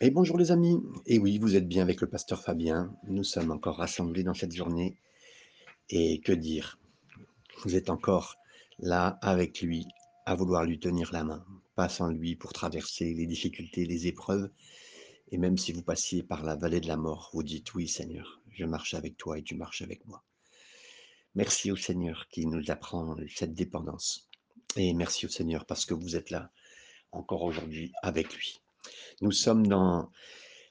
Et bonjour les amis. Et oui, vous êtes bien avec le pasteur Fabien. Nous sommes encore rassemblés dans cette journée. Et que dire? Vous êtes encore là avec lui, à vouloir lui tenir la main, pas sans lui pour traverser les difficultés, les épreuves. Et même si vous passiez par la vallée de la mort, vous dites oui Seigneur, je marche avec toi et tu marches avec moi. Merci au Seigneur qui nous apprend cette dépendance. Et merci au Seigneur parce que vous êtes là encore aujourd'hui avec lui. Nous sommes dans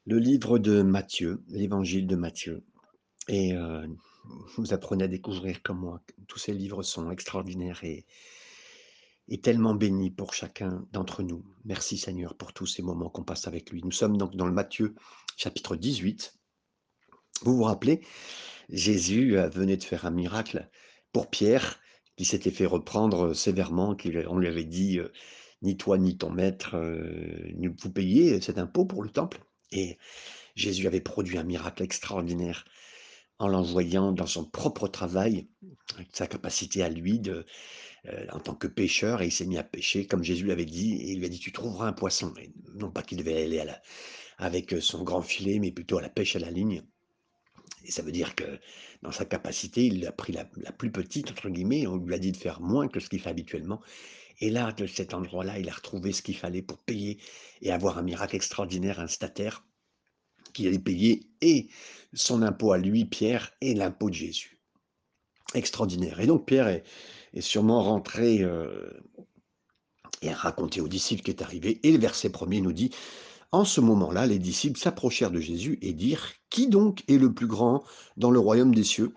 le livre de Matthieu, l'évangile de Matthieu. Et euh, vous apprenez à découvrir comment tous ces livres sont extraordinaires et, tellement bénis pour chacun d'entre nous. Merci Seigneur pour tous ces moments qu'on passe avec lui. Nous sommes donc dans le Matthieu chapitre 18. Vous vous rappelez, Jésus euh, venait de faire un miracle pour Pierre qui s'était fait reprendre sévèrement, qu'on lui avait dit euh, ni toi ni ton maître euh, ne vous payez cet impôt pour le temple. Et Jésus avait produit un miracle extraordinaire en l'envoyant dans son propre travail, sa capacité à lui de, euh, en tant que pêcheur, et il s'est mis à pêcher, comme Jésus l'avait dit, et il lui a dit, tu trouveras un poisson. non pas qu'il devait aller à la, avec son grand filet, mais plutôt à la pêche à la ligne. Et ça veut dire que dans sa capacité, il a pris la, la plus petite, entre guillemets, on lui a dit de faire moins que ce qu'il fait habituellement. Et là, de cet endroit-là, il a retrouvé ce qu'il fallait pour payer et avoir un miracle extraordinaire, un stataire qui allait payer et son impôt à lui, Pierre, et l'impôt de Jésus. Extraordinaire. Et donc Pierre est, sûrement rentré euh, et a raconté aux disciples qui est arrivé. Et le verset premier nous dit, en ce moment-là, les disciples s'approchèrent de Jésus et dirent, Qui donc est le plus grand dans le royaume des cieux?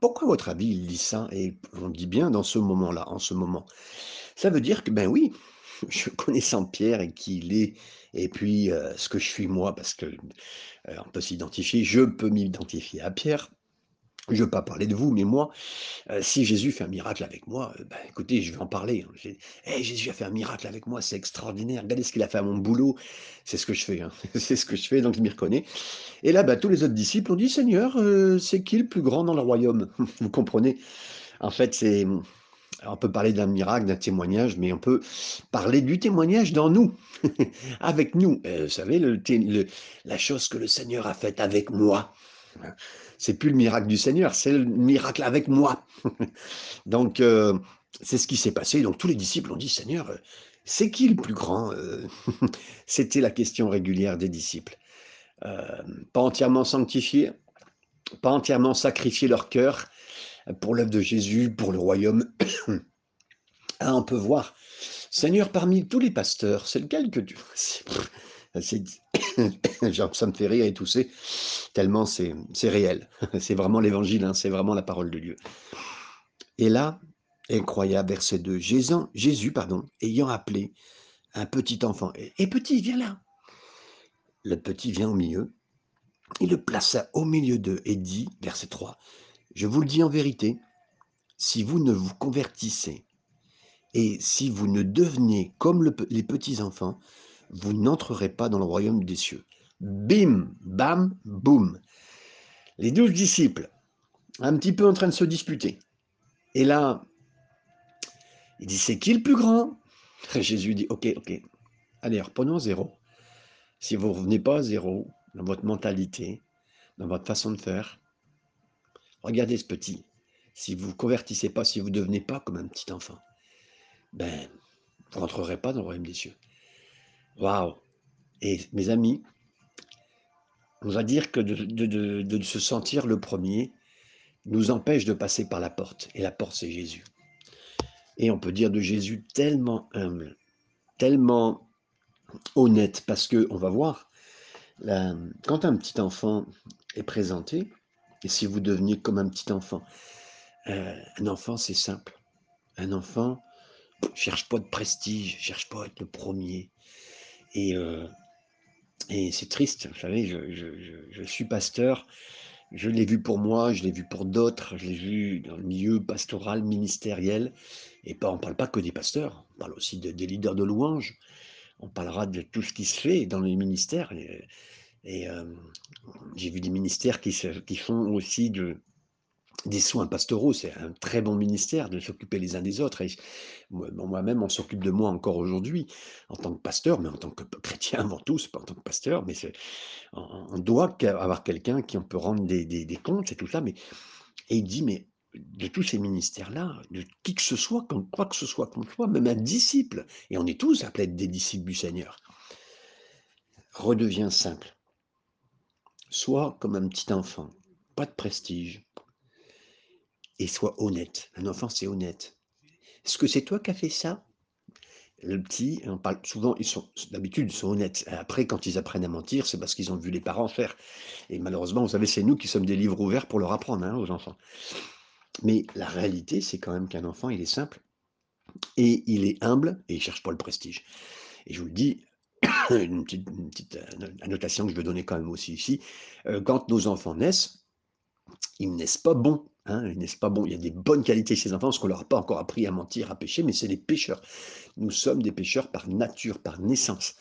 Pourquoi, votre avis, il dit ça? Et on dit bien dans ce moment-là, en ce moment. Ça veut dire que, ben oui, je connaissant Pierre et qui il est, et puis euh, ce que je suis moi, parce que euh, on peut s'identifier, je peux m'identifier à Pierre, je ne veux pas parler de vous, mais moi, euh, si Jésus fait un miracle avec moi, euh, ben, écoutez, je vais en parler. Hein. Hey, Jésus a fait un miracle avec moi, c'est extraordinaire. Regardez ce qu'il a fait à mon boulot. C'est ce que je fais. Hein. c'est ce que je fais, donc je m'y reconnais. Et là, ben, tous les autres disciples ont dit Seigneur, euh, c'est qui le plus grand dans le royaume Vous comprenez En fait, c'est. On peut parler d'un miracle, d'un témoignage, mais on peut parler du témoignage dans nous, avec nous. vous savez, la chose que le Seigneur a faite avec moi c'est plus le miracle du Seigneur, c'est le miracle avec moi. Donc, euh, c'est ce qui s'est passé. Donc, tous les disciples ont dit, Seigneur, euh, c'est qui le plus grand euh? C'était la question régulière des disciples. pas entièrement sanctifiés, pas entièrement sacrifier leur cœur pour l'œuvre de Jésus, pour le royaume. ah, on peut voir, Seigneur, parmi tous les pasteurs, c'est lequel que tu... ça me fait rire et tousser, tellement c'est réel. C'est vraiment l'évangile, hein, c'est vraiment la parole de Dieu. Et là, incroyable, verset 2, Jésus, Jésus pardon, ayant appelé un petit enfant, et, petit, viens là. Le petit vient au milieu, il le plaça au milieu d'eux et dit, verset 3, Je vous le dis en vérité, si vous ne vous convertissez et si vous ne devenez comme les petits enfants, vous n'entrerez pas dans le royaume des cieux. Bim, bam, boum. Les douze disciples, un petit peu en train de se disputer. Et là, il dit, c'est qui le plus grand? Jésus dit, ok, ok, allez, reprenons zéro. Si vous ne revenez pas à zéro dans votre mentalité, dans votre façon de faire, regardez ce petit. Si vous ne convertissez pas, si vous ne devenez pas comme un petit enfant, ben, vous ne rentrerez pas dans le royaume des cieux. Waouh Et mes amis, on va dire que de, se sentir le premier nous empêche de passer par la porte. Et la porte, c'est Jésus. Et on peut dire de Jésus tellement humble, tellement honnête, parce que on va voir, quand un petit enfant est présenté, et si vous devenez comme un petit enfant, euh, un enfant, c'est simple. Un enfant cherche pas de prestige, cherche pas à être le premier. Et, euh, et c'est triste, vous savez, je, suis pasteur, je l'ai vu pour moi, je l'ai vu pour d'autres, je l'ai vu dans le milieu pastoral, ministériel, et pas, on ne parle pas que des pasteurs, on parle aussi des leaders de louanges, on parlera de tout ce qui se fait dans les ministères. Et, euh, j'ai vu des ministères qui, qui font aussi de, des soins pastoraux, c'est un très bon ministère de s'occuper les uns des autres. Et moi-même, on s'occupe de moi encore aujourd'hui en tant que pasteur, mais en tant que chrétien avant tout, pas en tant que pasteur, mais on, doit avoir quelqu'un qui on peut rendre des, comptes et tout ça. Mais, et il dit, mais de tous ces ministères-là, de qui que ce soit, comme quoi que ce soit qu'on soit, même un disciple, et on est tous appelés à être des disciples du Seigneur, redevient simple. Soit comme un petit enfant, pas de prestige, et sois honnête. Un enfant, c'est honnête. Est-ce que c'est toi qui as fait ça? Le petit, on parle souvent, ils sont d'habitude, ils sont honnêtes. Après, quand ils apprennent à mentir, c'est parce qu'ils ont vu les parents faire. Et malheureusement, vous savez, c'est nous qui sommes des livres ouverts pour leur apprendre hein, aux enfants. Mais la réalité, c'est quand même qu'un enfant, il est simple et il est humble et il cherche pas le prestige. Et je vous le dis, une petite, une petite euh, annotation que je veux donner quand même aussi ici, euh, quand nos enfants naissent, ils naissent pas bons. Hein, n'est-ce pas? Bon Il y a des bonnes qualités chez les enfants, parce qu'on leur a pas encore appris à mentir, à pécher, mais c'est des pécheurs. Nous sommes des pécheurs par nature, par naissance.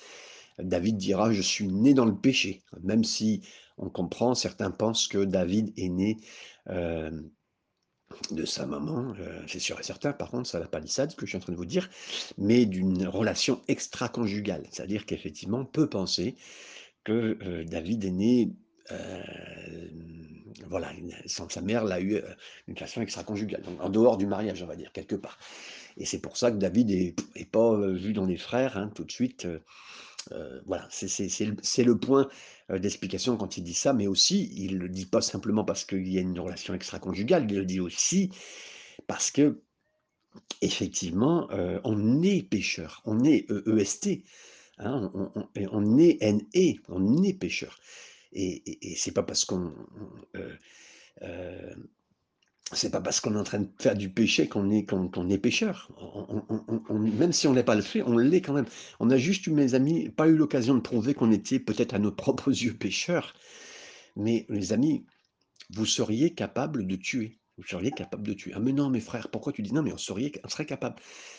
David dira, je suis né dans le péché, même si on comprend, certains pensent que David est né euh, de sa maman, euh, c'est sûr et certain, par contre, ça la palissade, ce que je suis en train de vous dire, mais d'une relation extra-conjugale. C'est-à-dire qu'effectivement, on peut penser que euh, David est né voilà, sa mère l'a eu une relation extra-conjugale, en dehors du mariage, on va dire, quelque part. Et c'est pour ça que David n'est pas vu dans les frères hein, tout de suite. voilà, c'est le point d'explication quand il dit ça, mais aussi, il ne le dit pas simplement parce qu'il y a une relation extra-conjugale, il le dit aussi parce que, effectivement, on est pécheur, on est EST, e hein, on, on, on, est NE, on est pécheur. Et, et, c'est pas parce qu'on euh, euh, pas parce qu'on est en train de faire du péché qu'on est, pécheur. même si on n'est pas le fait, on l'est quand même. On a juste, mes amis, pas eu l'occasion de prouver qu'on était peut-être à nos propres yeux pécheurs. Mais les amis, vous seriez capable de tuer vous seriez capable de tuer. Ah mais non, mes frères, pourquoi tu dis non, mais on, serait, capable.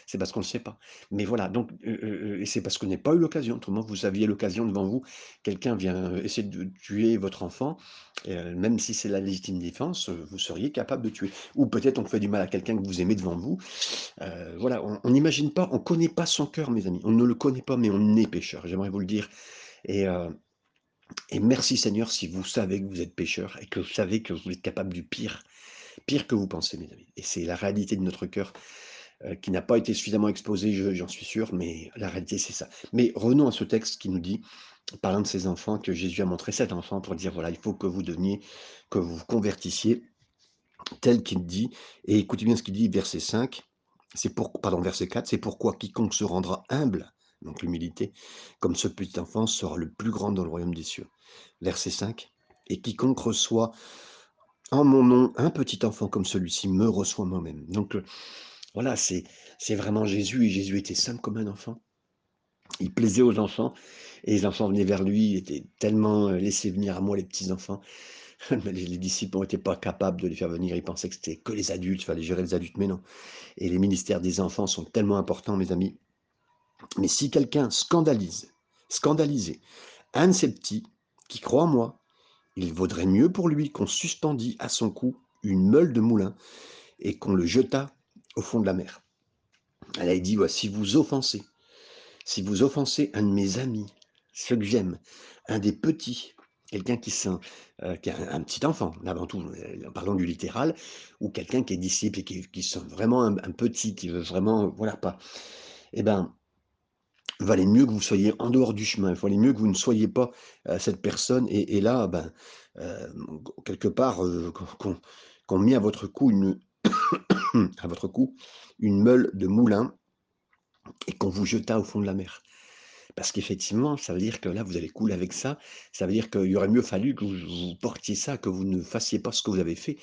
C'est parce qu'on ne sait pas. Mais voilà, donc, euh, euh, et c'est parce qu'on n'a pas eu l'occasion. Autrement, vous aviez l'occasion devant vous, quelqu'un vient euh, essayer de tuer votre enfant, même si c'est la légitime défense, vous seriez capable de tuer. Ou peut-être on fait du mal à quelqu'un que vous aimez devant vous. voilà, on n'imagine pas, on ne connaît pas son cœur, mes amis. On ne le connaît pas, mais on est pécheur. J'aimerais vous le dire. Et merci Seigneur si vous savez que vous êtes pécheur et que vous savez que vous êtes capable du pire pire que vous pensez, mes amis. Et c'est la réalité de notre cœur euh, qui n'a pas été suffisamment exposée, j'en suis sûr, mais la réalité, c'est ça. Mais revenons à ce texte qui nous dit, parlant de ces enfants, que Jésus a montré cet enfant pour dire, voilà, il faut que vous deveniez, que vous vous convertissiez tel qu'il dit. Et écoutez bien ce qu'il dit, verset 5, c'est pour, pardon, verset 4, c'est pourquoi quiconque se rendra humble, donc l'humilité, comme ce petit enfant sera le plus grand dans le royaume des cieux. Verset 5, et quiconque reçoit en mon nom, un petit enfant comme celui-ci me reçoit moi-même. Donc euh, voilà, c'est vraiment Jésus, et Jésus était simple comme un enfant. Il plaisait aux enfants, et les enfants venaient vers lui, il était tellement euh, laissé venir à moi les petits-enfants. les, disciples n'étaient pas capables de les faire venir, ils pensaient que c'était que les adultes, il fallait gérer les adultes, mais non. Et les ministères des enfants sont tellement importants, mes amis. Mais si quelqu'un scandalise, scandalisé, un de ces petits qui croit en moi, il vaudrait mieux pour lui qu'on suspendît à son cou une meule de moulin et qu'on le jetât au fond de la mer. Elle a dit, si vous offensez, si vous offensez un de mes amis, ceux que j'aime, un des petits, quelqu'un qui, euh, qui a un, petit enfant, avant tout, euh, parlons du littéral, ou quelqu'un qui est disciple et qui, sent vraiment un, petit, qui veut vraiment, voilà pas, eh ben, il valait mieux que vous soyez en dehors du chemin, il valait mieux que vous ne soyez pas euh, cette personne. Et, là, ben, euh, quelque part, euh, qu'on met à votre cou une à votre cou une meule de moulin et qu'on vous jeta au fond de la mer. Parce qu'effectivement, ça veut dire que là, vous allez couler avec ça. Ça veut dire qu'il aurait mieux fallu que vous, portiez ça, que vous ne fassiez pas ce que vous avez fait.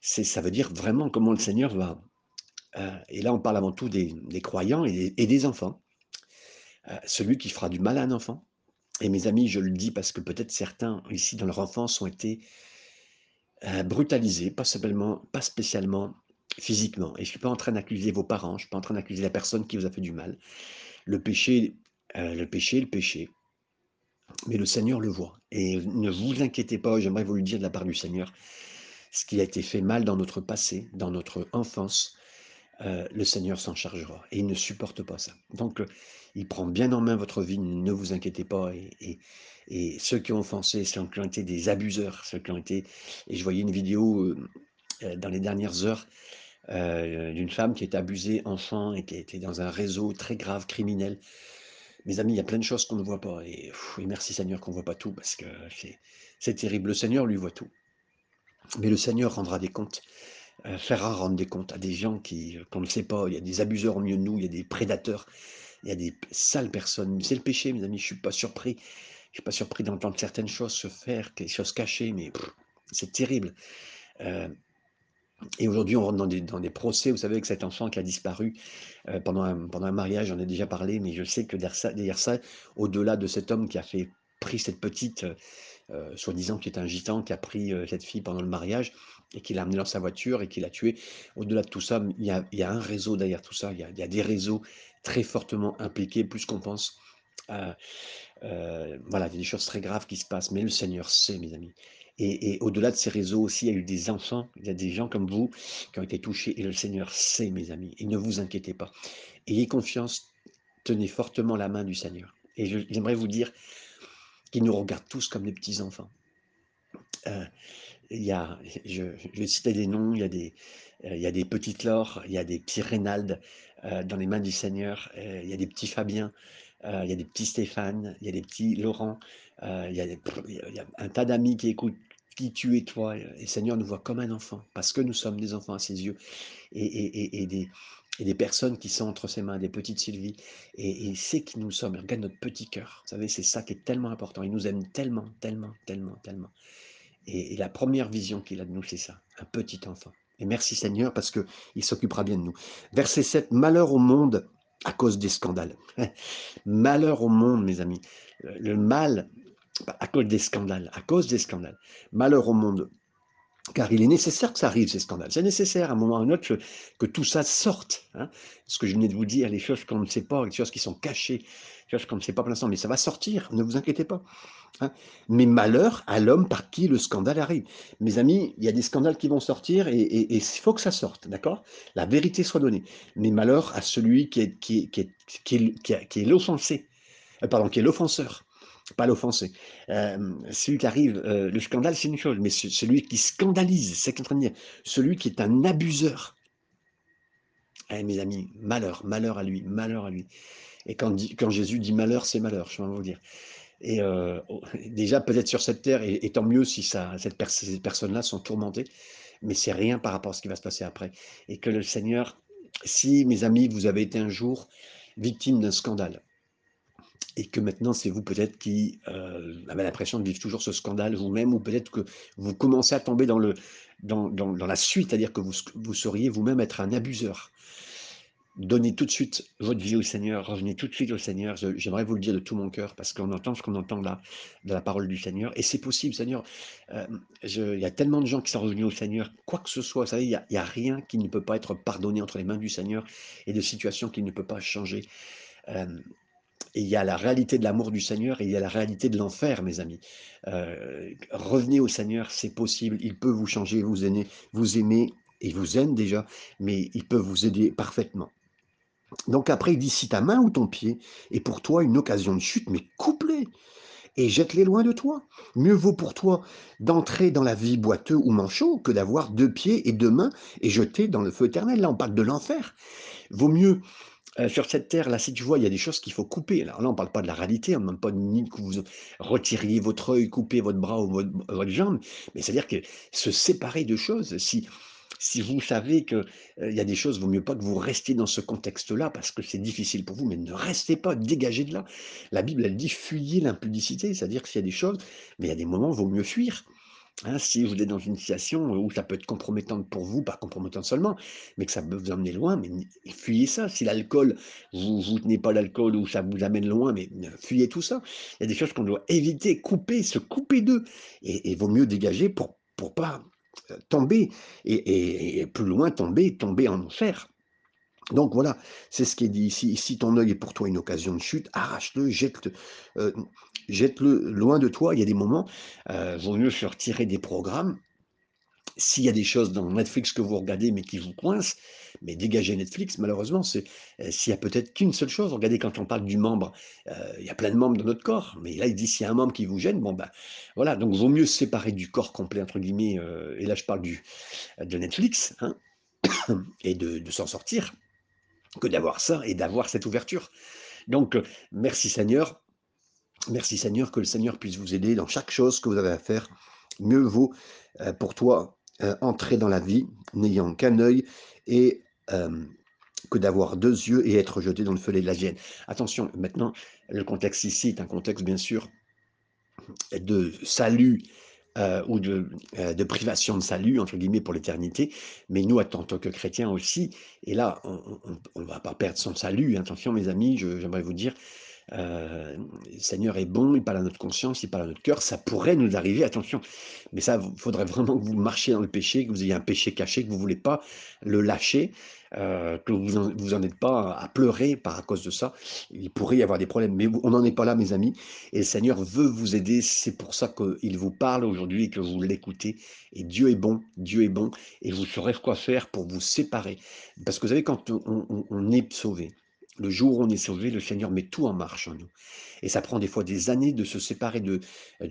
Ça veut dire vraiment comment le Seigneur va. et là, on parle avant tout des, croyants et des enfants. Euh, celui qui fera du mal à un enfant. Et mes amis, je le dis parce que peut-être certains ici dans leur enfance ont été euh, brutalisés, pas pas spécialement physiquement. Et je ne suis pas en train d'accuser vos parents, je ne suis pas en train d'accuser la personne qui vous a fait du mal. Le péché, euh, le péché, le péché. Mais le Seigneur le voit. Et ne vous inquiétez pas, j'aimerais vous le dire de la part du Seigneur. ce qui a été fait mal dans notre passé, dans notre enfance, euh, le Seigneur s'en chargera. Et il ne supporte pas ça. Donc, euh, il prend bien en main votre vie, ne vous inquiétez pas. Et, ceux qui ont offensé, ceux qui ont été des abuseurs, ceux qui ont été... Et je voyais une vidéo euh, dans les dernières heures d'une femme qui est abusée enfant et qui était dans un réseau très grave, criminel. Mes amis, il y a plein de choses qu'on ne voit pas. Et, et merci Seigneur qu'on ne voit pas tout, parce que c'est terrible. Le Seigneur lui voit tout. Mais le Seigneur rendra des comptes. Euh, rendre des comptes à des gens qui, euh, qu'on ne sait pas, il y a des abuseurs au milieu de nous, il y a des prédateurs, il y a des sales personnes. C'est le péché, mes amis, je ne suis pas surpris. Je suis pas surpris d'entendre certaines choses se faire, des choses cachées, mais c'est terrible. Euh, et aujourd'hui, on rentre dans des, dans des, procès, vous savez, avec cet enfant qui a disparu pendant, un, pendant un mariage, j'en ai déjà parlé, mais je sais que derrière ça, ça au-delà de cet homme qui a fait pris cette petite, soi-disant qui est un gitan, qui a pris cette fille pendant le mariage, et qu'il a amené dans sa voiture et qu'il a tué. Au-delà de tout ça, il y, a, un réseau derrière tout ça. Il y a, des réseaux très fortement impliqués, plus qu'on pense. Euh, euh, voilà, il y a des choses très graves qui se passent, mais le Seigneur sait, mes amis. Et, au-delà de ces réseaux aussi, il y a eu des enfants, il y a des gens comme vous qui ont été touchés, et le Seigneur sait, mes amis. Et ne vous inquiétez pas. Ayez confiance, tenez fortement la main du Seigneur. Et j'aimerais vous dire qu'il nous regarde tous comme des petits-enfants. Euh, il y a, je, je vais citer des noms, il y a des, euh, il y a des petites Laure, il y a des petits Reynald euh, dans les mains du Seigneur, euh, il y a des petits Fabien, il y a des petits Stéphane, il y a des petits Laurent, il y, a un tas d'amis qui écoutent qui tu es toi, et le Seigneur nous voit comme un enfant, parce que nous sommes des enfants à ses yeux, et, et, et, des, des personnes qui sont entre ses mains, des petites Sylvie, et, il sait qui nous sommes, regarde notre petit cœur, vous savez, c'est ça qui est tellement important, il nous aime tellement, tellement, tellement, tellement. Et, la première vision qu'il a de nous, c'est ça, un petit enfant. Et merci Seigneur parce qu'il s'occupera bien de nous. Verset 7, malheur au monde à cause des scandales. malheur au monde, mes amis. Le mal à cause des scandales, à cause des scandales. Malheur au monde. Car il est nécessaire que ça arrive, ces scandales. C'est nécessaire à un moment ou à un autre que, tout ça sorte. Hein. Ce que je venais de vous dire, les choses qu'on ne sait pas, les choses qui sont cachées, comme ne sait pas pour l'instant, mais ça va sortir, ne vous inquiétez pas. Hein. Mais malheur à l'homme par qui le scandale arrive. Mes amis, il y a des scandales qui vont sortir et il faut que ça sorte, d'accord? La vérité soit donnée. Mais malheur à celui qui est, qui qui qui est, l'offensé, euh, pardon, qui est l'offenseur, pas l'offensé. Euh, celui qui arrive, euh, le scandale c'est une chose, mais celui qui scandalise, c'est ce train de dire, celui qui est un abuseur. Eh, mes amis, malheur, malheur à lui, malheur à lui. Et quand, Jésus dit malheur, c'est malheur, je vais vous dire. Et euh, oh, déjà, peut-être sur cette terre, et, tant mieux si cette ces personnes-là sont tourmentées, mais c'est rien par rapport à ce qui va se passer après. Et que le Seigneur, si, mes amis, vous avez été un jour victime d'un scandale, et que maintenant c'est vous peut-être qui euh, avez l'impression de vivre toujours ce scandale vous-même, ou peut-être que vous commencez à tomber dans, le, dans, dans, la suite, c'est-à-dire que vous, vous seriez vous-même être un abuseur. Donnez tout de suite votre vie au Seigneur, revenez tout de suite au Seigneur. J'aimerais vous le dire de tout mon cœur parce qu'on entend ce qu'on entend là de la parole du Seigneur. Et c'est possible, Seigneur. Euh, il y a tellement de gens qui sont revenus au Seigneur, quoi que ce soit. Vous savez, il n'y a, rien qui ne peut pas être pardonné entre les mains du Seigneur et de situations qui ne peut pas changer. Euh, il y a la réalité de l'amour du Seigneur et il y a la réalité de l'enfer, mes amis. Euh, revenez au Seigneur, c'est possible. Il peut vous changer, vous aimer, vous aimer et vous aime déjà, mais il peut vous aider parfaitement. Donc après, il dit, si ta main ou ton pied est pour toi une occasion de chute, mais coupe-les et jette-les loin de toi. Mieux vaut pour toi d'entrer dans la vie boiteux ou manchot que d'avoir deux pieds et deux mains et jeter dans le feu éternel. Là, on parle de l'enfer. Vaut mieux euh, sur cette terre, là, si tu vois, il y a des choses qu'il faut couper. Alors là, on ne parle pas de la réalité, on ne demande pas ni que vous retiriez votre œil, coupez votre bras ou votre, jambe, mais c'est-à-dire que se séparer de choses. Si si vous savez qu'il il y a des choses, il vaut mieux pas que vous restiez dans ce contexte-là parce que c'est difficile pour vous, mais ne restez pas, dégagez de là. La Bible, elle dit fuyez l'impudicité, c'est-à-dire que s'il y a des choses, mais il y a des moments, il vaut mieux fuir. Hein, si vous êtes dans une situation où ça peut être compromettante pour vous, pas compromettante seulement, mais que ça peut vous emmener loin, mais fuyez ça. Si l'alcool, vous ne tenez pas l'alcool ou ça vous amène loin, mais fuyez tout ça. Il y a des choses qu'on doit éviter, couper, se couper d'eux. Et vaut mieux dégager pour ne pas tomber, et, plus loin tomber, tomber en enfer. Donc voilà, c'est ce qui est dit ici. Si ton œil est pour toi une occasion de chute, arrache-le, jette-le euh, loin de toi. Il y a des moments, euh, vaut mieux se retirer des programmes s'il y a des choses dans Netflix que vous regardez, mais qui vous coincent, mais dégagez Netflix, malheureusement. C'est euh, s'il y a peut-être qu'une seule chose. Regardez, quand on parle du membre, euh, il y a plein de membres dans notre corps, mais là, il dit s'il y a un membre qui vous gêne, bon ben voilà. Donc, vaut mieux se séparer du corps complet entre guillemets. et là, je parle du de Netflix, hein, et de s'en sortir, que d'avoir ça et d'avoir cette ouverture. Donc, euh, merci Seigneur. Merci Seigneur, que le Seigneur puisse vous aider dans chaque chose que vous avez à faire. Mieux vaut euh, pour toi euh, entrer dans la vie n'ayant qu'un œil et que d'avoir deux yeux et être jeté dans le feu de la gêne. Attention, maintenant, le contexte ici est un contexte bien sûr de salut euh, ou de, euh, de privation de salut, entre guillemets, pour l'éternité, mais nous, en tant que chrétiens aussi, et là, on ne va pas perdre son salut, attention mes amis, j'aimerais vous dire, euh, le Seigneur est bon, il parle à notre conscience, il parle à notre cœur, ça pourrait nous arriver, attention. Mais ça, il faudrait vraiment que vous marchiez dans le péché, que vous ayez un péché caché, que vous ne voulez pas le lâcher, euh, que vous en, vous en êtes pas à pleurer par à cause de ça. Il pourrait y avoir des problèmes, mais on n'en est pas là, mes amis. Et le Seigneur veut vous aider. C'est pour ça qu'il vous parle aujourd'hui et que vous l'écoutez. Et Dieu est bon, Dieu est bon, et vous saurez quoi faire pour vous séparer. Parce que vous savez, quand on est sauvé, le jour où on est sauvé, le Seigneur met tout en marche en nous. Et ça prend des fois des années de se séparer de,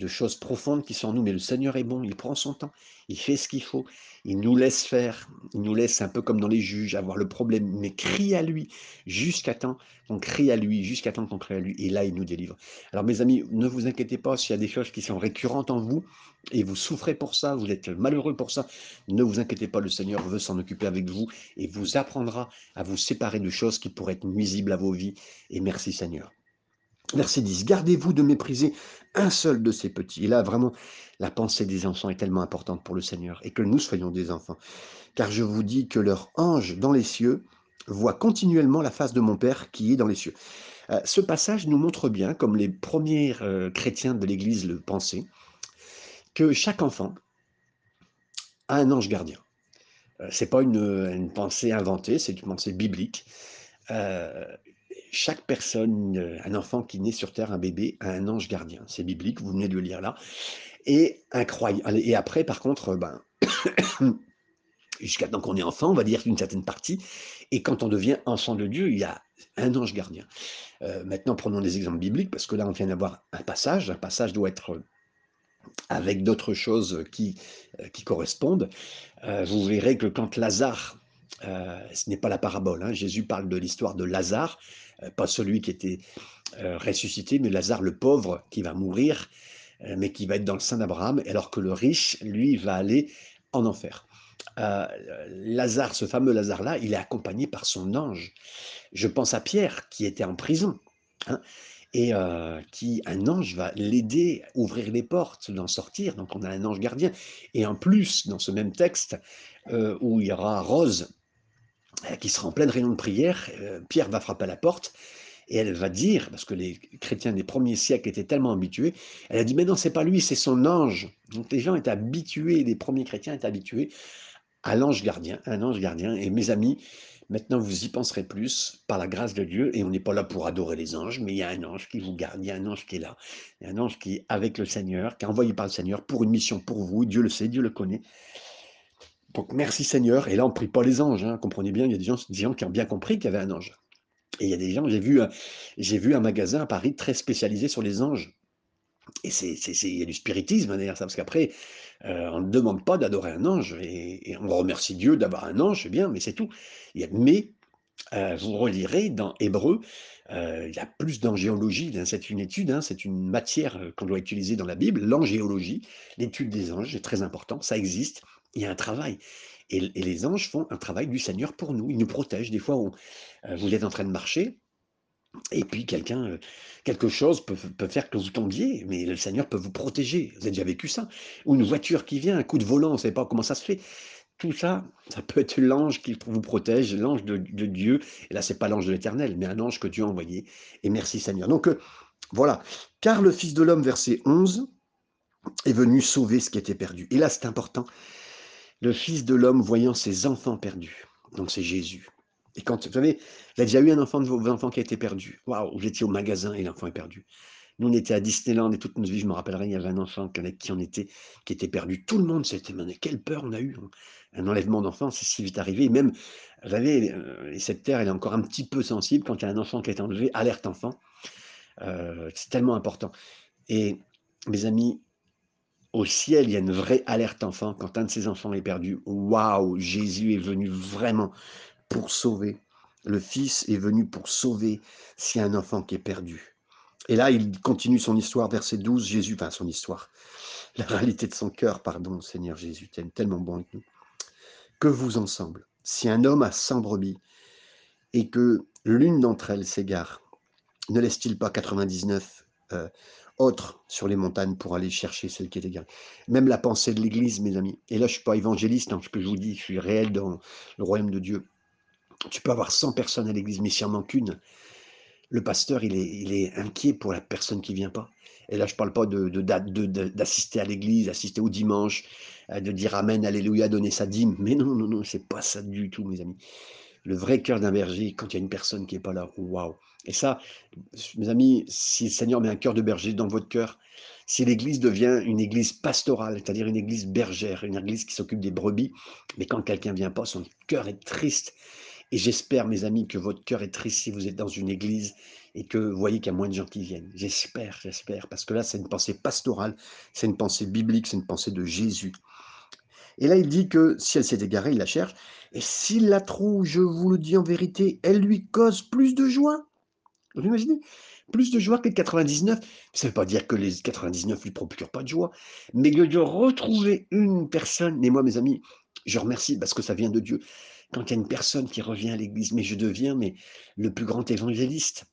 choses profondes qui sont en nous. Mais le Seigneur est bon, il prend son temps, il fait ce qu'il faut, il nous laisse faire, il nous laisse un peu comme dans les juges avoir le problème, mais crie à lui jusqu'à temps qu'on crie à lui, jusqu'à temps qu'on crie à lui. Et là, il nous délivre. Alors mes amis, ne vous inquiétez pas s'il y a des choses qui sont récurrentes en vous et vous souffrez pour ça, vous êtes malheureux pour ça. Ne vous inquiétez pas, le Seigneur veut s'en occuper avec vous et vous apprendra à vous séparer de choses qui pourraient être nuisibles à vos vies. Et merci Seigneur. Verset 10, gardez-vous de mépriser un seul de ces petits. Et là, vraiment, la pensée des enfants est tellement importante pour le Seigneur et que nous soyons des enfants. Car je vous dis que leur ange dans les cieux voit continuellement la face de mon Père qui est dans les cieux. Euh, ce passage nous montre bien, comme les premiers euh, chrétiens de l'Église le pensaient, que chaque enfant a un ange gardien. Euh, c'est pas une, une pensée inventée, c'est une pensée biblique. Euh, chaque personne, euh, un enfant qui naît sur terre, un bébé, a un ange gardien. C'est biblique, vous venez de le lire là. Et incroyable. Et après, par contre, ben, jusqu'à temps qu'on est enfant, on va dire une certaine partie. Et quand on devient enfant de Dieu, il y a un ange gardien. Euh, maintenant, prenons des exemples bibliques, parce que là, on vient d'avoir un passage. Un passage doit être avec d'autres choses qui, euh, qui correspondent. Euh, vous verrez que quand Lazare, euh, ce n'est pas la parabole, hein, Jésus parle de l'histoire de Lazare, euh, pas celui qui était euh, ressuscité, mais Lazare le pauvre qui va mourir, mais qui va être dans le sein d'Abraham, alors que le riche, lui, va aller en enfer. Lazare, ce fameux Lazare-là, il est accompagné par son ange. Je pense à Pierre qui était en prison. hein, et qui un ange va l'aider à ouvrir les portes, d'en sortir. Donc on a un ange gardien. Et en plus, dans ce même texte, où il y aura Rose qui sera en pleine réunion de prière, euh, Pierre va frapper à la porte et elle va dire, parce que les chrétiens des premiers siècles étaient tellement habitués, elle a dit, mais non, c'est pas lui, c'est son ange. Donc les gens étaient habitués, les premiers chrétiens étaient habitués à l'ange gardien, un ange gardien. Et mes amis, maintenant vous y penserez plus par la grâce de Dieu. Et on n'est pas là pour adorer les anges, mais il y a un ange qui vous garde, il y a un ange qui est là. Il y a un ange qui est avec le Seigneur, qui est envoyé par le Seigneur pour une mission pour vous. Dieu le sait, Dieu le connaît. Donc merci Seigneur. Et là, on ne prie pas les anges. Hein. Comprenez bien, il y a des gens, qui ont bien compris qu'il y avait un ange. Et il y a des gens, j'ai vu, un- j'ai vu un magasin à Paris très spécialisé sur les anges. Et c'est, il y a du spiritisme derrière ça, parce qu'après, euh, on ne demande pas d'adorer un ange, et, on remercie Dieu d'avoir un ange, c'est bien, mais c'est tout. Il y a- mais euh, vous relirez dans Hébreu, euh, il y a plus d'angéologie, hein, c'est une étude, hein, c'est une matière euh, qu'on doit utiliser dans la Bible, l'angéologie, l'étude des anges, c'est très important, ça existe, il y a un travail. Et, les anges font un travail du Seigneur pour nous, ils nous protègent. Des fois, euh, vous êtes en train de marcher, et puis quelqu'un, euh, quelque chose peut, faire que vous tombiez, mais le Seigneur peut vous protéger. Vous avez déjà vécu ça? Ou une voiture qui vient, un coup de volant, on ne sait pas comment ça se fait. Tout ça, ça peut être l'ange qui vous protège, l'ange de, de Dieu. Et là, c'est pas l'ange de l'Éternel, mais un ange que Dieu a envoyé. Et merci Seigneur. Donc euh, voilà. Car le Fils de l'homme, verset 11, est venu sauver ce qui était perdu. Et là, c'est important. Le Fils de l'homme voyant ses enfants perdus. Donc c'est Jésus. Et quand, vous savez, il y a déjà eu un enfant de vos enfants qui a été perdu. Waouh, vous étiez au magasin et l'enfant est perdu. Nous, on était à Disneyland et toute notre vie, je me rappellerai, il y avait un enfant avec qui on était, qui était perdu. Tout le monde s'était demandé quelle peur on a eu. Un enlèvement d'enfant, c'est si vite arrivé. Et même, vous savez, euh, cette terre, elle est encore un petit peu sensible quand il y a un enfant qui est enlevé, alerte enfant. Euh, c'est tellement important. Et mes amis, au ciel, il y a une vraie alerte enfant. Quand un de ces enfants est perdu, waouh, Jésus est venu vraiment pour sauver. Le Fils est venu pour sauver s'il un enfant qui est perdu. Et là, il continue son histoire, verset 12, Jésus, enfin son histoire, la réalité de son cœur, pardon, Seigneur Jésus, tu es tellement bon avec nous. Que vous ensemble, si un homme a 100 brebis et que l'une d'entre elles s'égare, ne laisse-t-il pas 99 euh, autres sur les montagnes pour aller chercher celle qui est égarée Même la pensée de l'Église, mes amis. Et là, je ne suis pas évangéliste, hein, que je vous dis, je suis réel dans le royaume de Dieu. Tu peux avoir 100 personnes à l'Église, mais s'il en manque une, le pasteur, il est, inquiet pour la personne qui vient pas. Et là, je ne parle pas d'assister de, de, à l'église, assister au dimanche, euh, de dire Amen, Alléluia, donner sa dîme. Mais non, non, non, c'est pas ça du tout, mes amis. Le vrai cœur d'un berger, quand il y a une personne qui n'est pas là, waouh. Et ça, mes amis, si le Seigneur met un cœur de berger dans votre cœur, si l'église devient une église pastorale, c'est-à-dire une église bergère, une église qui s'occupe des brebis, mais quand quelqu'un vient pas, son cœur est triste, et j'espère, mes amis, que votre cœur est triste si vous êtes dans une église et que vous voyez qu'il y a moins de gens qui viennent. J'espère, j'espère, parce que là, c'est une pensée pastorale, c'est une pensée biblique, c'est une pensée de Jésus. Et là, il dit que si elle s'est égarée, il la cherche. Et s'il la trouve, je vous le dis en vérité, elle lui cause plus de joie. Vous imaginez? Plus de joie que les 99. Ça ne veut pas dire que les 99 lui procurent pas de joie, mais de retrouver une personne. Et moi, mes amis, je remercie parce que ça vient de Dieu quand il y a une personne qui revient à l'église, mais je deviens mais, le plus grand évangéliste.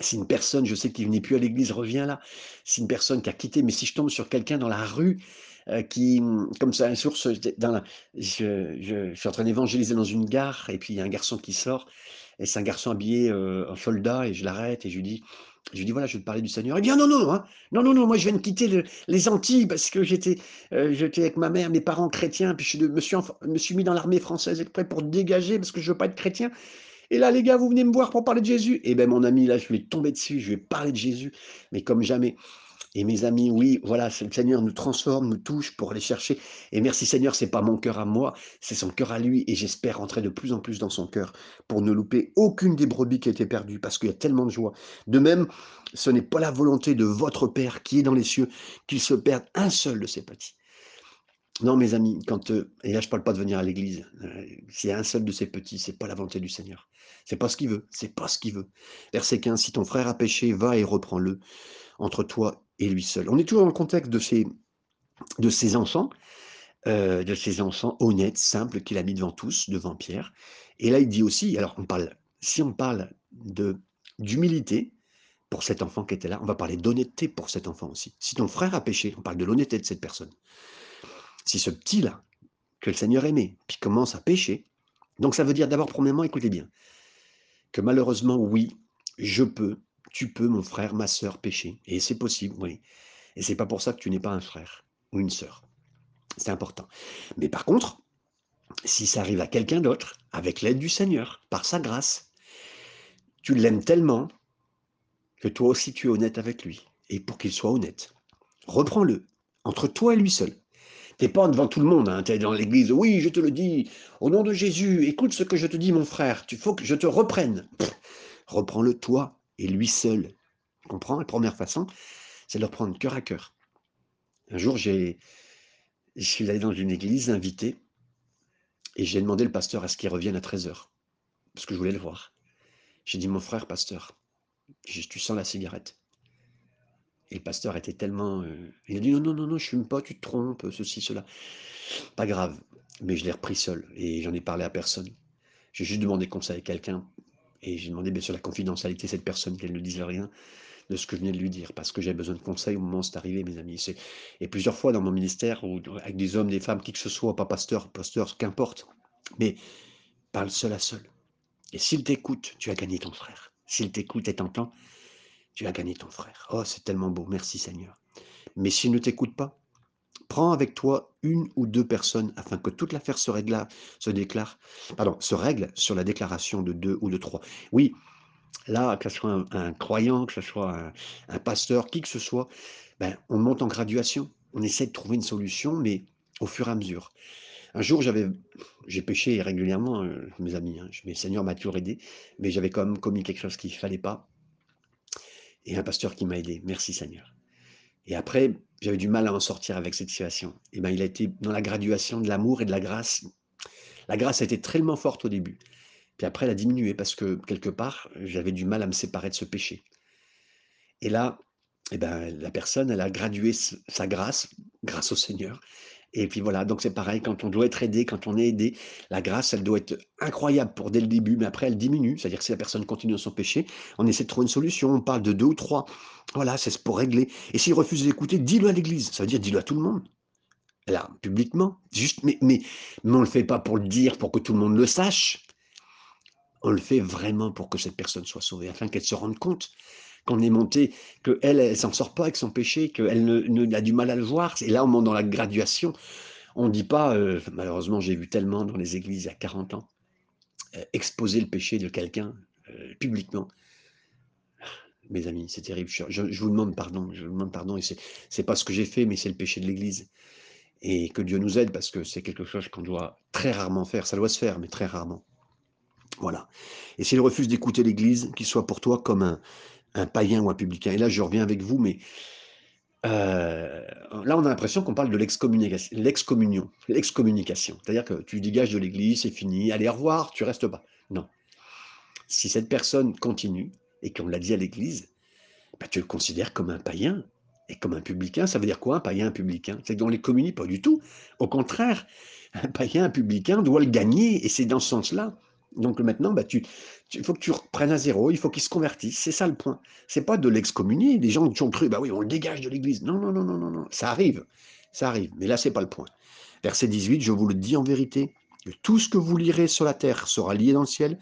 Si une personne, je sais qu'il n'est plus à l'église, revient là. Si une personne qui a quitté, mais si je tombe sur quelqu'un dans la rue, euh, qui, comme ça, un source, dans je, je, suis en train d'évangéliser dans une gare, et puis il y a un garçon qui sort, et c'est un garçon habillé euh, en soldat, et je l'arrête, et je lui dis, je lui dis, voilà, je vais te parler du Seigneur. Il dit, non, non, non, hein. non, non, non, moi je viens de quitter les Antilles parce que j'étais euh, j'étais avec ma mère, mes parents chrétiens, puis je me suis, me suis mis dans l'armée française prêt pour dégager parce que je veux pas être chrétien. Et là, les gars, vous venez me voir pour parler de Jésus. Eh bien, mon ami, là, je vais tomber dessus, je vais parler de Jésus, mais comme jamais. Et mes amis, oui, voilà, le Seigneur nous transforme, nous touche pour aller chercher. Et merci Seigneur, c'est pas mon cœur à moi, c'est son cœur à lui. Et j'espère rentrer de plus en plus dans son cœur pour ne louper aucune des brebis qui a été perdue, parce qu'il y a tellement de joie. De même, ce n'est pas la volonté de votre Père qui est dans les cieux qu'il se perde un seul de ses petits. Non, mes amis, quand euh, et là je parle pas de venir à l'église. Euh, y a un seul de ses petits, c'est pas la volonté du Seigneur. C'est pas ce qu'il veut. C'est pas ce qu'il veut. Verset 15 si ton frère a péché, va et reprends-le entre toi et lui seul. On est toujours dans le contexte de ces, de ces enfants, euh, de ces enfants honnêtes, simples, qu'il a mis devant tous, devant Pierre. Et là, il dit aussi, alors on parle, si on parle de d'humilité pour cet enfant qui était là, on va parler d'honnêteté pour cet enfant aussi. Si ton frère a péché, on parle de l'honnêteté de cette personne. Si ce petit-là, que le Seigneur aimait, puis commence à pécher, donc ça veut dire d'abord, premièrement, écoutez bien, que malheureusement, oui, je peux tu peux, mon frère, ma sœur, pécher. Et c'est possible, oui. Et c'est pas pour ça que tu n'es pas un frère ou une sœur. C'est important. Mais par contre, si ça arrive à quelqu'un d'autre, avec l'aide du Seigneur, par sa grâce, tu l'aimes tellement que toi aussi tu es honnête avec lui. Et pour qu'il soit honnête, reprends-le entre toi et lui seul. T'es pas devant tout le monde, hein, tu es dans l'église, oui, je te le dis, au nom de Jésus, écoute ce que je te dis, mon frère, tu faut que je te reprenne. Reprends-le toi et lui seul. Comprends La première façon, c'est de le prendre cœur à cœur. Un jour, j'ai, je suis allé dans une église invité et j'ai demandé le pasteur à ce qu'il revienne à 13h parce que je voulais le voir. J'ai dit, mon frère, pasteur, tu sens la cigarette Et le pasteur était tellement. Euh, il a dit, non, non, non, non, je fume pas, tu te trompes, ceci, cela. Pas grave. Mais je l'ai repris seul et j'en ai parlé à personne. J'ai juste demandé conseil à quelqu'un et j'ai demandé bien sûr la confidentialité de cette personne, qu'elle ne disait rien de ce que je venais de lui dire, parce que j'avais besoin de conseils au moment où c'est arrivé, mes amis. Et plusieurs fois dans mon ministère, avec des hommes, des femmes, qui que ce soit, pas pasteur, pasteur, qu'importe, mais parle seul à seul. Et s'il t'écoute, tu as gagné ton frère. S'il t'écoute et t'entend, tu as gagné ton frère. Oh, c'est tellement beau, merci Seigneur. Mais s'il ne t'écoute pas, Prends avec toi une ou deux personnes afin que toute l'affaire se, se déclare, pardon, se règle sur la déclaration de deux ou de trois. Oui, Là, que ce soit un, croyant, que ce soit un, pasteur, qui que ce soit, ben, on monte en graduation. On essaie de trouver une solution, mais au fur et à mesure. Un jour, j'avais, j'ai péché régulièrement, euh, mes amis. Hein, Seigneur m'a toujours aidé, mais j'avais quand même commis quelque chose qu'il ne fallait pas. Et un pasteur qui m'a aidé. Merci Seigneur. Et après, j'avais du mal à en sortir avec cette situation. Et ben, il a été dans la graduation de l'amour et de la grâce. La grâce a été tellement forte au début. Puis après, elle a diminué parce que quelque part, j'avais du mal à me séparer de ce péché. Et là, eh ben, la personne, elle a gradué sa grâce, grâce au Seigneur. Et puis voilà, donc c'est pareil, quand on doit être aidé, quand on est aidé, la grâce, elle doit être incroyable pour dès le début, mais après, elle diminue. C'est-à-dire que si la personne continue dans son péché, on essaie de trouver une solution, on parle de deux ou trois. Voilà, c'est pour régler. Et s'il refuse d'écouter, dis-le à l'église. Ça veut dire, dis-le à tout le monde. Là, publiquement. Juste, mais, mais, mais on ne le fait pas pour le dire, pour que tout le monde le sache. On le fait vraiment pour que cette personne soit sauvée, afin qu'elle se rende compte qu'on est monté, qu'elle, elle, s'en sort pas avec son péché, qu'elle a du mal à le voir. Et là, on monte dans la graduation. On ne dit pas, euh, malheureusement, j'ai vu tellement dans les églises il y a 40 ans, euh, exposer le péché de quelqu'un euh, publiquement. Mes amis, c'est terrible. Je, vous demande pardon. Je vous demande pardon. Et c'est pas ce que j'ai fait, mais c'est le péché de l'Église. Et que Dieu nous aide parce que c'est quelque chose qu'on doit très rarement faire. Ça doit se faire, mais très rarement. Voilà. Et s'il refuse d'écouter l'Église, qu'il soit pour toi comme un, un païen ou un publicain. Et là, je reviens avec vous, mais euh, là, on a l'impression qu'on parle de l'excommunion, l'excommunication. C'est-à-dire que tu dégages de l'église, c'est fini, allez, au revoir, tu restes pas. Non. Si cette personne continue, et qu'on l'a dit à l'église, bah, tu le considères comme un païen et comme un publicain. Ça veut dire quoi, un païen, un publicain? C'est qu'on les communie pas du tout. Au contraire, un païen, un publicain doit le gagner, et c'est dans ce sens-là donc maintenant, bah, tu, il faut que tu reprennes à zéro, il faut qu'il se convertisse. C'est ça le point. C'est pas de l'excommunier. Les gens qui ont cru, bah oui, on le dégage de l'Église. Non, non, non, non, non. Ça arrive. Ça arrive. Mais là, c'est pas le point. Verset 18, je vous le dis en vérité, tout ce que vous lirez sur la terre sera lié dans le ciel,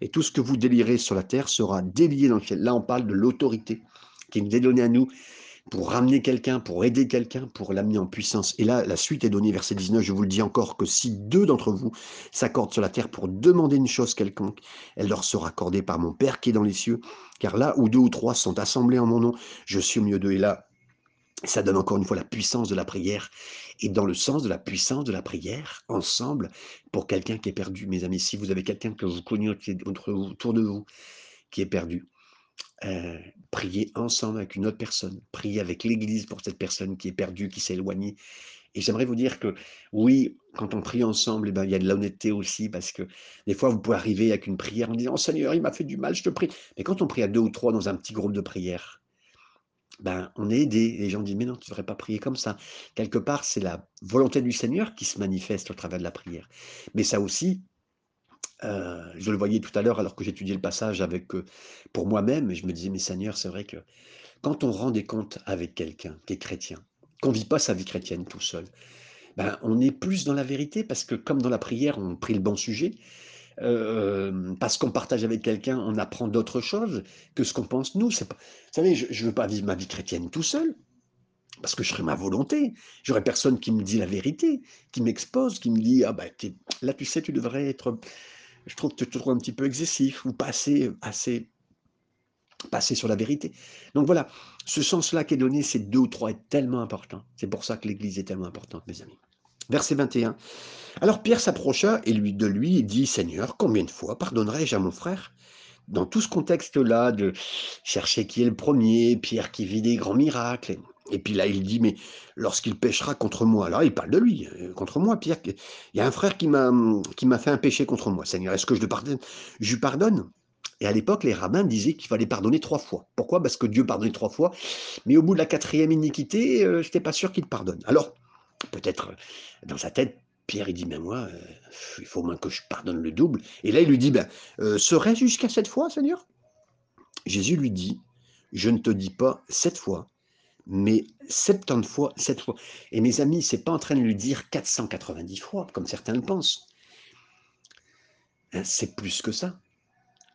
et tout ce que vous délirez sur la terre sera délié dans le ciel. Là, on parle de l'autorité qui nous est donnée à nous pour ramener quelqu'un, pour aider quelqu'un, pour l'amener en puissance. Et là, la suite est donnée, verset 19, je vous le dis encore, que si deux d'entre vous s'accordent sur la terre pour demander une chose quelconque, elle leur sera accordée par mon Père qui est dans les cieux. Car là où deux ou trois sont assemblés en mon nom, je suis au milieu d'eux. Et là, ça donne encore une fois la puissance de la prière. Et dans le sens de la puissance de la prière, ensemble, pour quelqu'un qui est perdu, mes amis, si vous avez quelqu'un que vous connaissez autour de vous qui est perdu, euh, prier ensemble avec une autre personne, prier avec l'Église pour cette personne qui est perdue, qui s'est éloignée. Et j'aimerais vous dire que oui, quand on prie ensemble, eh ben, il y a de l'honnêteté aussi, parce que des fois, vous pouvez arriver avec une prière en disant, oh, Seigneur, il m'a fait du mal, je te prie. Mais quand on prie à deux ou trois dans un petit groupe de prière, ben, on est aidé. Les gens disent, mais non, tu ne devrais pas prier comme ça. Quelque part, c'est la volonté du Seigneur qui se manifeste au travers de la prière. Mais ça aussi, je le voyais tout à l'heure alors que j'étudiais le passage avec pour moi-même, et je me disais, mais Seigneur, c'est vrai que quand on rend des comptes avec quelqu'un qui est chrétien, qu'on ne vit pas sa vie chrétienne tout seul, ben, on est plus dans la vérité parce que comme dans la prière, on prie le bon sujet, parce qu'on partage avec quelqu'un, on apprend d'autres choses que ce qu'on pense nous. Vous savez, je ne veux pas vivre ma vie chrétienne tout seul parce que je serais ma volonté. J'aurais personne qui me dit la vérité, qui m'expose, qui me dit ah ben là tu sais tu devrais être je trouve que tu te trouves un petit peu excessif ou pas assez, assez, sur la vérité. Donc voilà, ce sens-là qui est donné, ces deux ou trois est tellement important. C'est pour ça que l'Église est tellement importante, mes amis. Verset 21. Alors Pierre s'approcha et lui de lui et dit Seigneur, combien de fois pardonnerai-je à mon frère? Dans tout ce contexte-là de chercher qui est le premier, Pierre qui vit des grands miracles, et puis là, il dit, mais lorsqu'il péchera contre moi, là, il parle de lui, euh, contre moi, Pierre. Il y a un frère qui m'a, fait un péché contre moi. Seigneur, est-ce que je le pardonne? Je lui pardonne. Et à l'époque, les rabbins disaient qu'il fallait pardonner trois fois. Pourquoi? Parce que Dieu pardonnait trois fois. Mais au bout de la quatrième iniquité, euh, je n'étais pas sûr qu'il pardonne. Alors, peut-être euh, dans sa tête, Pierre, il dit, mais moi, il faut moins que je pardonne le double. Et là, il lui dit, ben, serait jusqu'à cette fois, Seigneur? Jésus lui dit, je ne te dis pas sept fois, mais 70 fois, 7 fois. Et mes amis, c'est pas en train de lui dire 490 fois, comme certains le pensent. Hein, c'est plus que ça.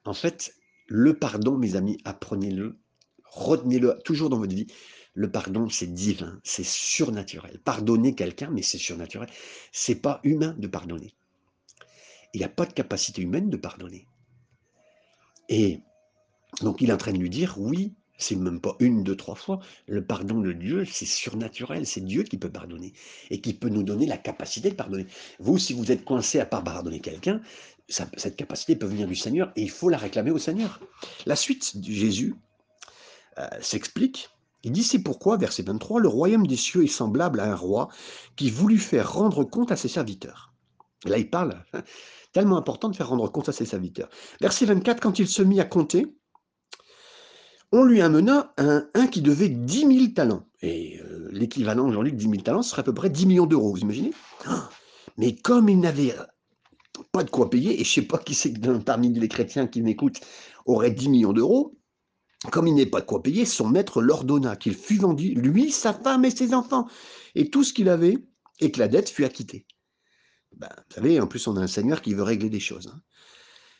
En fait, le pardon, mes amis, apprenez-le, retenez-le toujours dans votre vie. Le pardon, c'est divin, c'est surnaturel. Pardonner quelqu'un, mais c'est surnaturel. C'est pas humain de pardonner. Il n'y a pas de capacité humaine de pardonner. Et Donc il est en train de lui dire, oui, c'est même pas une, deux, trois fois. Le pardon de Dieu, c'est surnaturel. C'est Dieu qui peut pardonner et qui peut nous donner la capacité de pardonner. Vous, si vous êtes coincé à pas pardonner quelqu'un, cette capacité peut venir du Seigneur et il faut la réclamer au Seigneur. La suite Jésus euh, s'explique. Il dit c'est pourquoi, verset 23, le royaume des cieux est semblable à un roi qui voulut faire rendre compte à ses serviteurs. là, il parle, tellement important de faire rendre compte à ses serviteurs. Verset 24, quand il se mit à compter, on lui amena un, qui devait 10 000 talents. Et euh, l'équivalent aujourd'hui de 10 000 talents serait à peu près 10 millions d'euros, vous imaginez? Ah Mais comme il n'avait pas de quoi payer, et je ne sais pas qui c'est parmi les chrétiens qui m'écoutent aurait 10 millions d'euros, comme il n'est pas de quoi payer, son maître l'ordonna qu'il fût vendu, lui, sa femme et ses enfants, et tout ce qu'il avait, et que la dette fût acquittée. Ben, vous savez, en plus, on a un Seigneur qui veut régler des choses. Hein.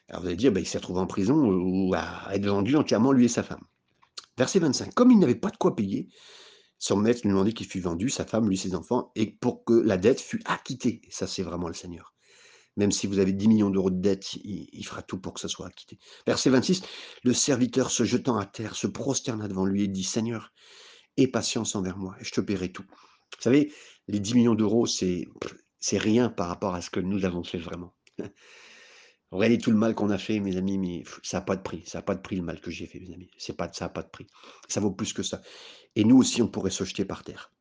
Alors vous allez dire, ben, il s'est retrouvé en prison ou à être vendu entièrement, lui et sa femme. Verset 25. Comme il n'avait pas de quoi payer, son maître lui demandait qu'il fût vendu, sa femme, lui, ses enfants, et pour que la dette fût acquittée. ça, c'est vraiment le Seigneur. Même si vous avez 10 millions d'euros de dette, il, fera tout pour que ça soit acquitté. Verset 26. Le serviteur, se jetant à terre, se prosterna devant lui et dit Seigneur, aie patience envers moi, et je te paierai tout. Vous savez, les 10 millions d'euros, c'est rien par rapport à ce que nous avons fait vraiment. Regardez tout le mal qu'on a fait, mes amis, mais ça n'a pas de prix. Ça n'a pas de prix le mal que j'ai fait, mes amis. C'est pas, ça n'a pas de prix. Ça vaut plus que ça. Et nous aussi, on pourrait se jeter par terre.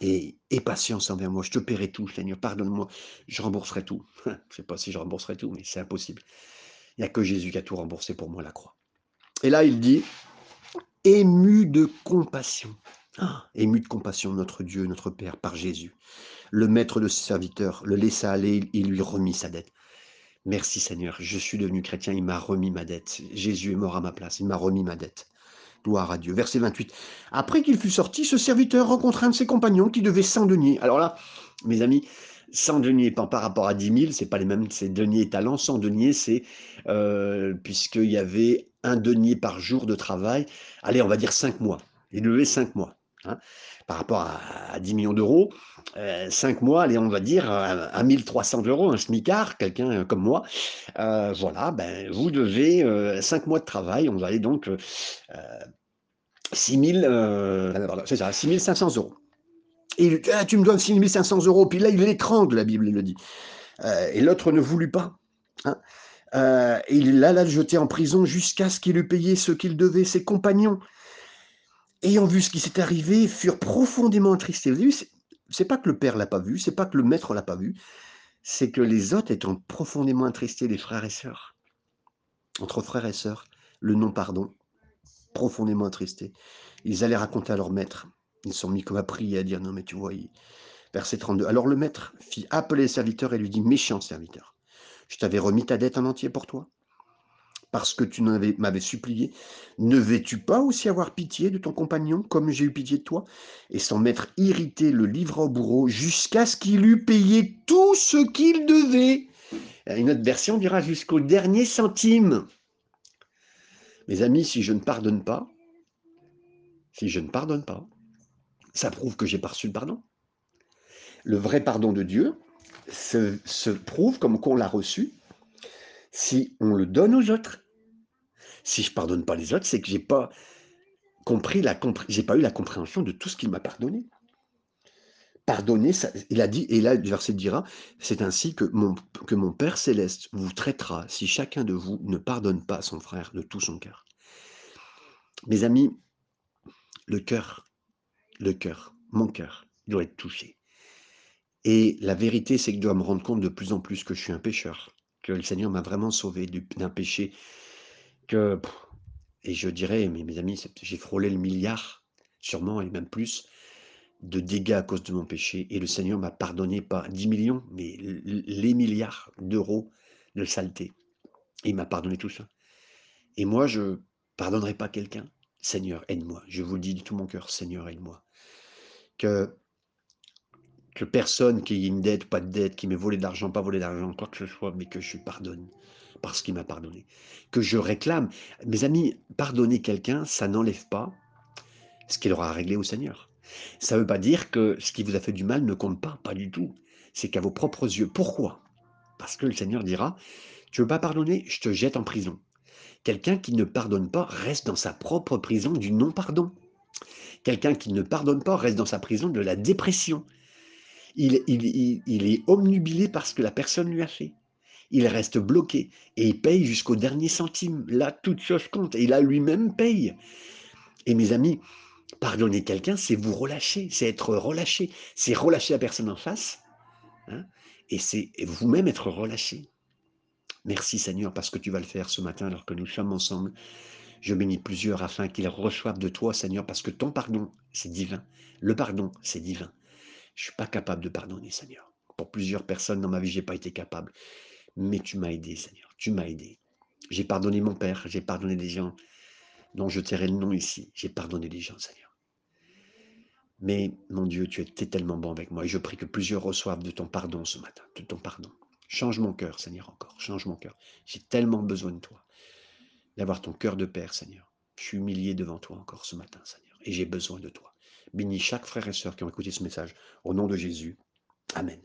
Et patience envers moi. Je te paierai tout, Seigneur. Pardonne-moi. Je rembourserai tout. je ne sais pas si je rembourserai tout, mais c'est impossible. Il n'y a que Jésus qui a tout remboursé pour moi, la croix. Et là, il dit, ému de compassion. Ah, ému de compassion, notre Dieu, notre Père, par Jésus. Le maître de ses serviteurs le laissa aller, il lui remit sa dette. Merci Seigneur, je suis devenu chrétien, il m'a remis ma dette. Jésus est mort à ma place, il m'a remis ma dette. Gloire à Dieu. Verset 28. Après qu'il fut sorti, ce serviteur rencontra un de ses compagnons qui devait 100 deniers. Alors là, mes amis, 100 deniers par rapport à 10 000, c'est pas les mêmes, c'est deniers et talents. 100 deniers, c'est euh, puisqu'il y avait un denier par jour de travail. Allez, on va dire 5 mois. Il devait 5 mois. Hein par rapport à, 10 millions d'euros, 5 euh, mois, allez, on va dire à, 1300 euros, un smicard, quelqu'un euh, comme moi, euh, voilà, ben, vous devez 5 mois de travail, on va aller donc 6000, c'est ça, 6500 euros. Et ah, tu me dois 6500 euros, puis là, il l'étrangle, la Bible le dit. et l'autre ne voulut pas. Hein. et il le jeter en prison jusqu'à ce qu'il eût payé ce qu'il devait, ses compagnons ayant vu ce qui s'est arrivé, furent profondément attristés. Vous avez vu, c'est pas que le père l'a pas vu, c'est pas que le maître l'a pas vu, c'est que les autres étant profondément attristés, les frères et sœurs, entre frères et sœurs, le non-pardon, profondément attristés, ils allaient raconter à leur maître. Ils sont mis comme à prier, à dire non, mais tu vois, verset 32. Alors le maître fit appeler le serviteur et lui dit Méchant serviteur, je t'avais remis ta dette en entier pour toi parce que tu m'avais supplié, ne veux-tu pas aussi avoir pitié de ton compagnon, comme j'ai eu pitié de toi? Et son maître irrité le livra au bourreau jusqu'à ce qu'il eût payé tout ce qu'il devait. Une autre version dira jusqu'au dernier centime. Mes amis, si je ne pardonne pas, si je ne pardonne pas, ça prouve que j'ai pas reçu le pardon. Le vrai pardon de Dieu se prouve comme qu'on l'a reçu si on le donne aux autres. Si je pardonne pas les autres, c'est que j'ai pas compris la j'ai pas eu la compréhension de tout ce qu'il m'a pardonné. Pardonner, il a dit, et là le verset dira, c'est ainsi que mon, que mon Père céleste vous traitera si chacun de vous ne pardonne pas son frère de tout son cœur. Mes amis, le cœur, le cœur, mon cœur, doit être touché. Et la vérité, c'est que je dois me rendre compte de plus en plus que je suis un pécheur, le Seigneur m'a vraiment sauvé d'un péché que, et je dirais, mes, amis, j'ai frôlé le milliard, sûrement, et même plus, de dégâts à cause de mon péché. Et le Seigneur m'a pardonné pas 10 millions, mais les milliards d'euros de saleté. il m'a pardonné tout ça. Et moi, je pardonnerai pas quelqu'un. Seigneur, aide-moi. Je vous le dis de tout mon cœur, Seigneur, aide-moi. Que que personne qui ait une dette, pas de dette, qui m'ait volé d'argent, pas volé d'argent, quoi que ce soit, mais que je pardonne parce qu'il m'a pardonné. Que je réclame. Mes amis, pardonner quelqu'un, ça n'enlève pas ce qu'il aura à régler au Seigneur. Ça ne veut pas dire que ce qui vous a fait du mal ne compte pas, pas du tout. C'est qu'à vos propres yeux. Pourquoi? Parce que le Seigneur dira, tu veux pas pardonner, je te jette en prison. Quelqu'un qui ne pardonne pas reste dans sa propre prison du non-pardon. Quelqu'un qui ne pardonne pas reste dans sa prison de la dépression. Il, est omnubilé par ce que la personne lui a fait. Il reste bloqué et il paye jusqu'au dernier centime. Là, toute chose compte. Et là, lui-même paye. Et mes amis, pardonner quelqu'un, c'est vous relâcher, c'est être relâché, c'est relâcher la personne en face, hein, et c'est vous-même être relâché. Merci Seigneur parce que tu vas le faire ce matin alors que nous sommes ensemble. Je bénis plusieurs afin qu'ils reçoivent de toi Seigneur parce que ton pardon, c'est divin. Le pardon, c'est divin. Je suis pas capable de pardonner Seigneur. Pour plusieurs personnes dans ma vie, j'ai pas été capable. Mais tu m'as aidé Seigneur, tu m'as aidé. J'ai pardonné mon père, j'ai pardonné des gens dont je tairai le nom ici. J'ai pardonné des gens Seigneur. Mais mon Dieu, tu es tellement bon avec moi et je prie que plusieurs reçoivent de ton pardon ce matin, de ton pardon. Change mon cœur, Seigneur, encore. Change mon cœur. J'ai tellement besoin de toi. D'avoir ton cœur de Père, Seigneur. Je suis humilié devant toi encore ce matin, Seigneur. Et j'ai besoin de toi. Bénis chaque frère et sœur qui ont écouté ce message. Au nom de Jésus. Amen.